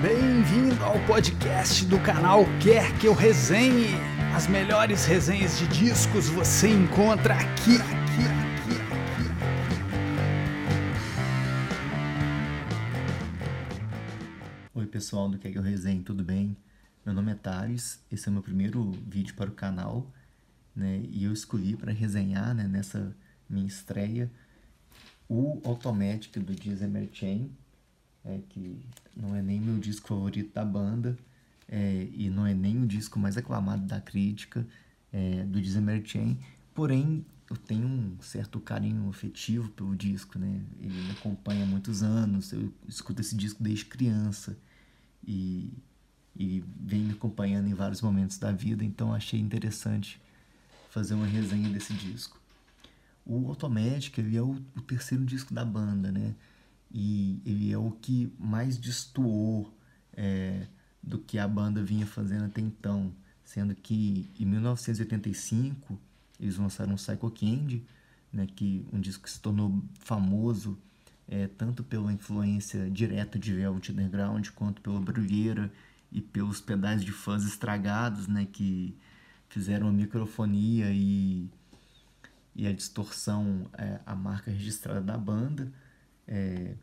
Bem-vindo ao podcast do canal Quer Que Eu Resenhe. As melhores resenhas de discos você encontra aqui, aqui, aqui, aqui. Oi pessoal do Quer Que Eu Resenhe, tudo bem? Meu nome é Thales, esse é o meu primeiro vídeo para o canal, né? E eu escolhi para resenhar, né, nessa minha estreia, o Automatic do Dizzy Chain, é, que não é nem meu disco favorito da banda é, e não é nem o disco mais aclamado da crítica é, do Dizzy Chain, porém eu tenho um certo carinho afetivo pelo disco, né? Ele me acompanha há muitos anos, eu escuto esse disco desde criança e, e vem me acompanhando em vários momentos da vida, então achei interessante fazer uma resenha desse disco. O Automatic ele é o, o terceiro disco da banda, né? E ele é o que mais destoou é, do que a banda vinha fazendo até então, sendo que em 1985 eles lançaram Psycho Candy, né, que um disco que se tornou famoso é, tanto pela influência direta de Velvet Underground quanto pela brulheira e pelos pedais de fãs estragados, né, que fizeram a microfonia e, e a distorção é, a marca registrada da banda. É,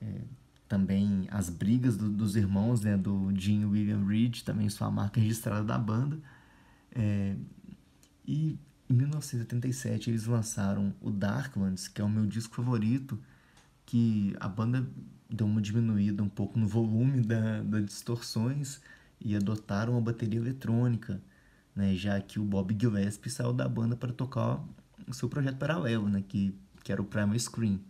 é, também as brigas do, dos irmãos, né, do Jim William Reed, também sua marca registrada da banda. É, e em 1987 eles lançaram o Darklands, que é o meu disco favorito, que a banda deu uma diminuída um pouco no volume da, das distorções e adotaram a bateria eletrônica, né, já que o Bob Gillespie saiu da banda para tocar o seu projeto paralelo, né, que, que era o Primal Scream.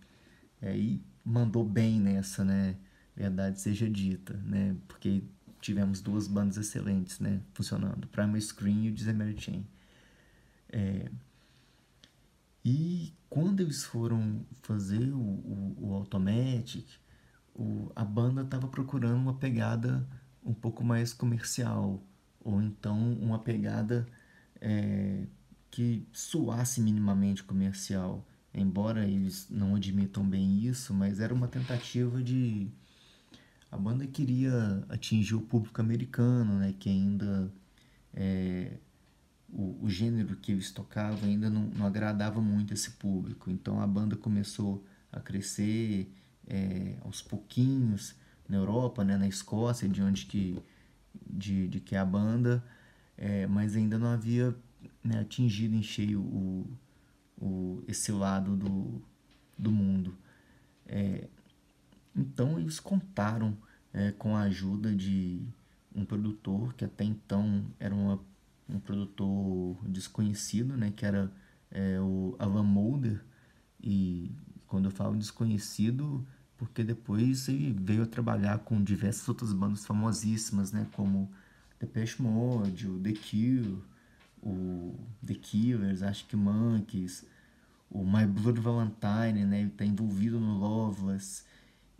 É, e mandou bem nessa, né? Verdade seja dita, né? Porque tivemos duas bandas excelentes, né? Funcionando, Primal Screen e o Dizemary Chain. É... E quando eles foram fazer o, o, o Automatic, o, a banda estava procurando uma pegada um pouco mais comercial, ou então uma pegada é, que soasse minimamente comercial embora eles não admitam bem isso, mas era uma tentativa de a banda queria atingir o público americano, né, que ainda é, o, o, gênero que eles tocavam ainda não, não, agradava muito esse público. Então a banda começou a crescer é, aos pouquinhos na Europa, né, na Escócia, de onde que de, de que é a banda, é, mas ainda não havia né, atingido em cheio o o, esse lado do, do mundo. É, então eles contaram é, com a ajuda de um produtor que até então era uma, um produtor desconhecido, né, que era é, o Alan Mulder. E quando eu falo desconhecido, porque depois ele veio a trabalhar com diversas outras bandas famosíssimas, né, como Depeche Mode, o The Cure, o The Killers, acho que Monkeys, o My Blood Valentine, né? Ele tá envolvido no Loveless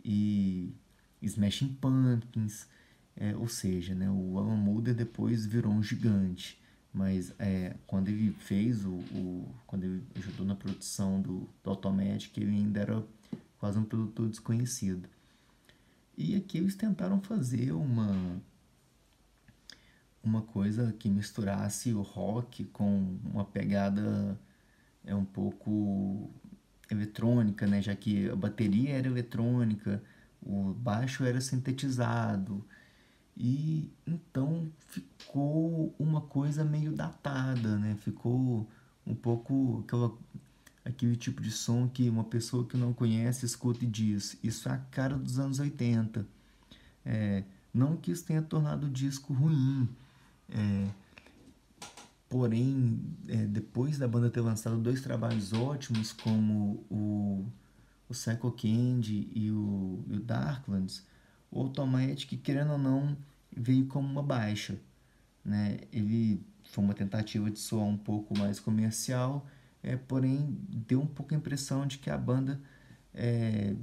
e Smashing Pumpkins, é, ou seja, né? O Alan Mulder depois virou um gigante, mas é, quando ele fez o, o, quando ele ajudou na produção do, do Automatic, ele ainda era quase um produtor desconhecido. E aqui eles tentaram fazer uma uma coisa que misturasse o rock com uma pegada é um pouco eletrônica, né? Já que a bateria era eletrônica, o baixo era sintetizado. E então ficou uma coisa meio datada, né? Ficou um pouco aquela, aquele tipo de som que uma pessoa que não conhece escuta e diz: Isso é a cara dos anos 80. É, não que isso tenha tornado o disco ruim, é, porém, é, depois da banda ter lançado dois trabalhos ótimos, como o, o Psycho Candy e o, e o Darklands, o Automatic, querendo ou não, veio como uma baixa. Né? Ele foi uma tentativa de soar um pouco mais comercial, é, porém deu um pouco a impressão de que a banda é,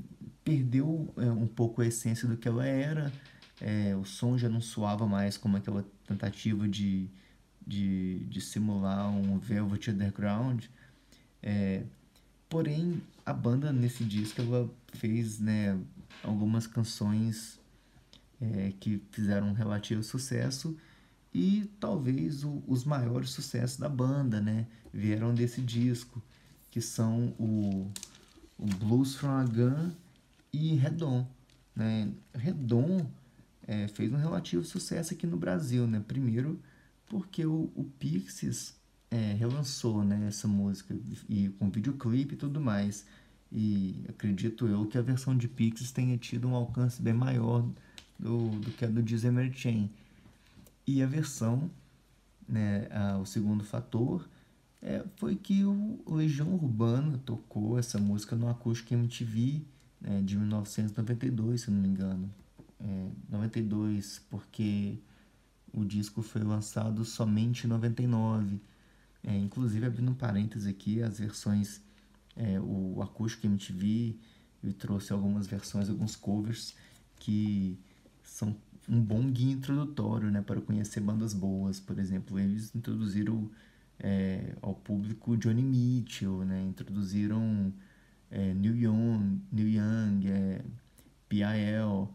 perdeu é, um pouco a essência do que ela era, é, o som já não soava mais como aquela tentativa de, de, de simular um Velvet Underground. É, porém, a banda nesse disco ela fez né, algumas canções é, que fizeram um relativo sucesso e talvez o, os maiores sucessos da banda, né? Vieram desse disco, que são o, o Blues from a Gun e Redon. Né? Redon é, fez um relativo sucesso aqui no Brasil, né? Primeiro porque o, o Pixies é, relançou né, essa música e com videoclipe e tudo mais. E acredito eu que a versão de Pixies tenha tido um alcance bem maior do, do que a do Dizember Chain. E a versão, né, a, o segundo fator, é, foi que o Legião Urbana tocou essa música no Acústico MTV né, de 1992, se não me engano. É, 92, porque o disco foi lançado somente em 99. É, inclusive, abrindo um parênteses aqui, as versões, é, o Acústico MTV, eu trouxe algumas versões, alguns covers que são um bom guia introdutório né, para conhecer bandas boas. Por exemplo, eles introduziram é, ao público Johnny Mitchell, né, introduziram é, Neil Young, Neil Young é, PIL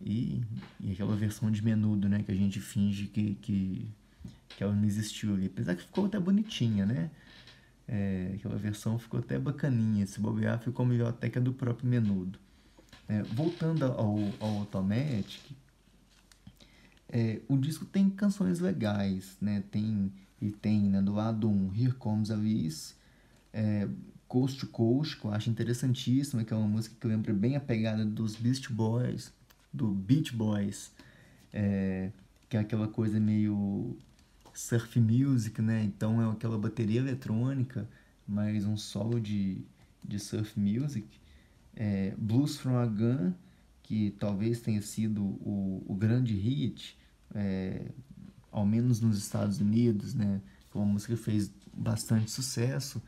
e, e aquela versão de menudo né, que a gente finge que, que, que ela não existiu ali. Apesar que ficou até bonitinha, né? É, aquela versão ficou até bacaninha. Se bobear, ficou melhor até que a do próprio menudo. É, voltando ao, ao Automatic, é, o disco tem canções legais, né? Tem, e tem né, do lado 1 um, Here Comes Alice, é, Coast to Coast, que eu acho interessantíssima, que é uma música que lembra bem a pegada dos Beast Boys, do Beach Boys, é, que é aquela coisa meio surf music, né? Então é aquela bateria eletrônica, mais um solo de, de surf music. É, Blues from a Gun, que talvez tenha sido o, o grande hit, é, ao menos nos Estados Unidos, né? Foi uma música que fez bastante sucesso.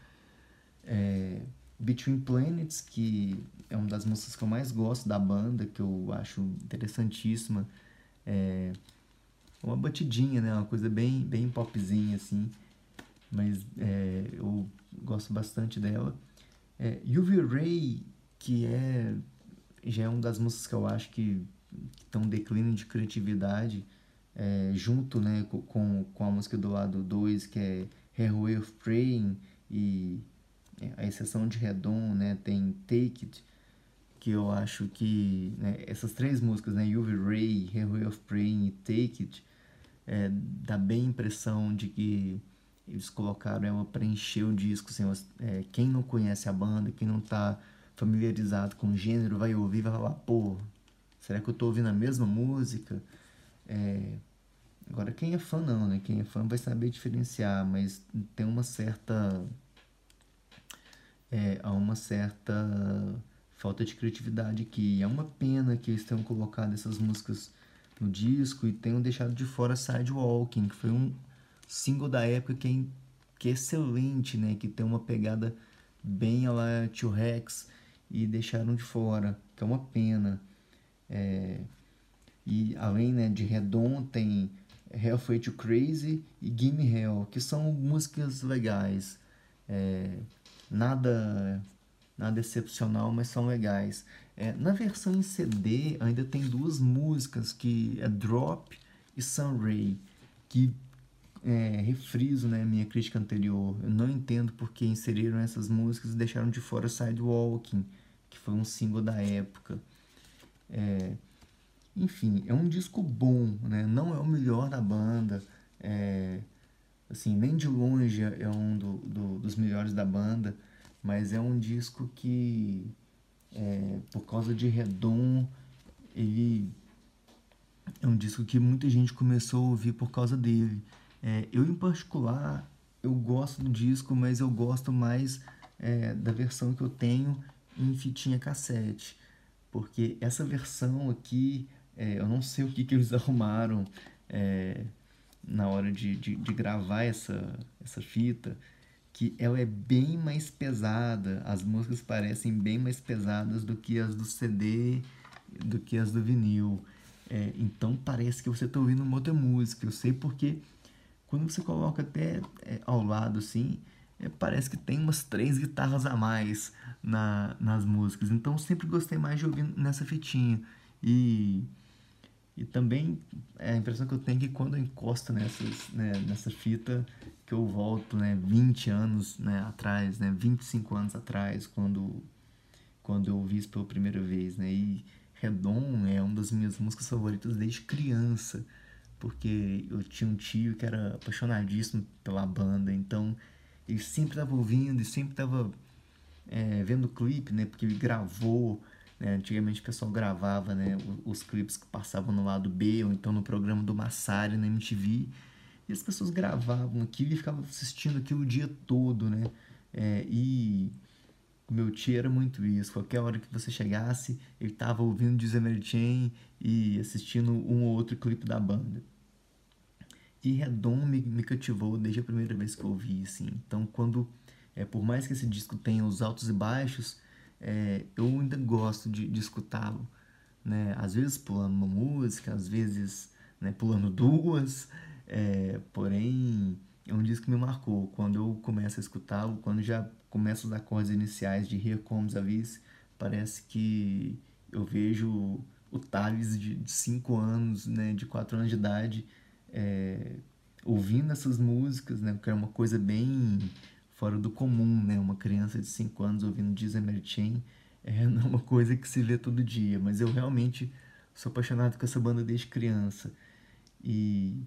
É, Between Planets, que é uma das músicas que eu mais gosto da banda, que eu acho interessantíssima. É uma batidinha, né? Uma coisa bem, bem popzinha, assim. Mas é, eu gosto bastante dela. É, UV Ray, que é já é uma das músicas que eu acho que estão declínio de criatividade, é, junto né, com, com a música do lado 2, que é Her Way of Praying, e a exceção de Redon, né, tem Take It, que eu acho que né, essas três músicas, né, UV Ray, Her Way of Praying e Take It, é, dá bem a impressão de que eles colocaram ela para encher o disco. Assim, é, quem não conhece a banda, quem não está familiarizado com o gênero, vai ouvir e vai falar, pô, será que eu estou ouvindo a mesma música? É, agora, quem é fã não, né? Quem é fã vai saber diferenciar, mas tem uma certa... É, há uma certa falta de criatividade aqui. É uma pena que eles tenham colocado essas músicas no disco e tenham deixado de fora Sidewalking, que foi um single da época que é, que é excelente, né? Que tem uma pegada bem a lá Tio Rex e deixaram de fora, que é uma pena. É, e além né, de Redon, tem Halfway to Crazy e Gimme Hell, que são músicas legais. É, nada nada excepcional, mas são legais. É, na versão em CD ainda tem duas músicas que é Drop e Sunray, que é, refriso né, minha crítica anterior. Eu não entendo porque inseriram essas músicas e deixaram de fora Sidewalking, que foi um single da época. É, enfim, é um disco bom, né? não é o melhor da banda, é, assim, nem de longe é um do, do, dos melhores da banda, mas é um disco que, é, por causa de Redon, ele é um disco que muita gente começou a ouvir por causa dele. É, eu, em particular, eu gosto do disco, mas eu gosto mais é, da versão que eu tenho em fitinha cassete. Porque essa versão aqui, é, eu não sei o que, que eles arrumaram é, na hora de, de, de, gravar essa, essa fita, que ela é bem mais pesada, as músicas parecem bem mais pesadas do que as do CD, do que as do vinil. É, então parece que você está ouvindo uma outra música. Eu sei porque quando você coloca até é, ao lado assim, é, parece que tem umas três guitarras a mais na, nas músicas. Então sempre gostei mais de ouvir nessa fitinha. E, também é a impressão que eu tenho é que quando eu encosto nessas, né, nessa fita, que eu volto né, 20 anos né, atrás, né, 25 anos atrás, quando, quando eu ouvi isso pela primeira vez. Né, e Redon é uma das minhas músicas favoritas desde criança, porque eu tinha um tio que era apaixonadíssimo pela banda, então ele sempre estava ouvindo e sempre estava é, vendo o clipe, né, porque ele gravou né? Antigamente o pessoal gravava né, os, os clipes que passavam no lado B ou então no programa do Massari na MTV. E as pessoas gravavam aquilo e ficavam assistindo aquilo o dia todo, né? É, e meu tio era muito isso. Qualquer hora que você chegasse, ele estava ouvindo Dizemel Chain e assistindo um ou outro clipe da banda. E Redon me, me cativou desde a primeira vez que eu ouvi, assim. Então, quando, é, por mais que esse disco tenha os altos e baixos, é, eu ainda gosto de, de escutá-lo. Né? Às vezes pulando uma música, às vezes né, pulando duas, é, porém é um disco que me marcou. Quando eu começo a escutá-lo, quando já começo os acordes iniciais de Here Comes a parece que eu vejo o Thales de 5 anos, né, de 4 anos de idade, é, ouvindo essas músicas, né, que é uma coisa bem fora do comum, né? Uma criança de 5 anos ouvindo Dizember Chain é uma coisa que se vê todo dia, mas eu realmente sou apaixonado com essa banda desde criança. E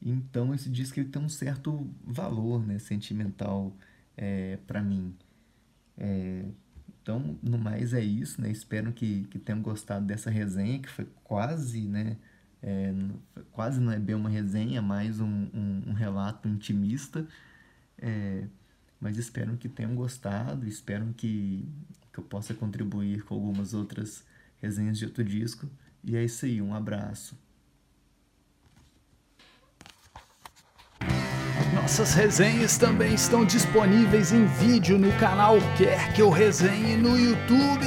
então esse disco ele tem um certo valor, né, sentimental é, para mim. É, então, no mais é isso, né? Espero que, que tenham gostado dessa resenha, que foi quase, né? É, quase não é bem uma resenha, mais um, um, um relato intimista é, mas espero que tenham gostado, espero que, que eu possa contribuir com algumas outras resenhas de outro disco. E é isso aí, um abraço. Nossas resenhas também estão disponíveis em vídeo no canal Quer Que Eu Resenhe no YouTube.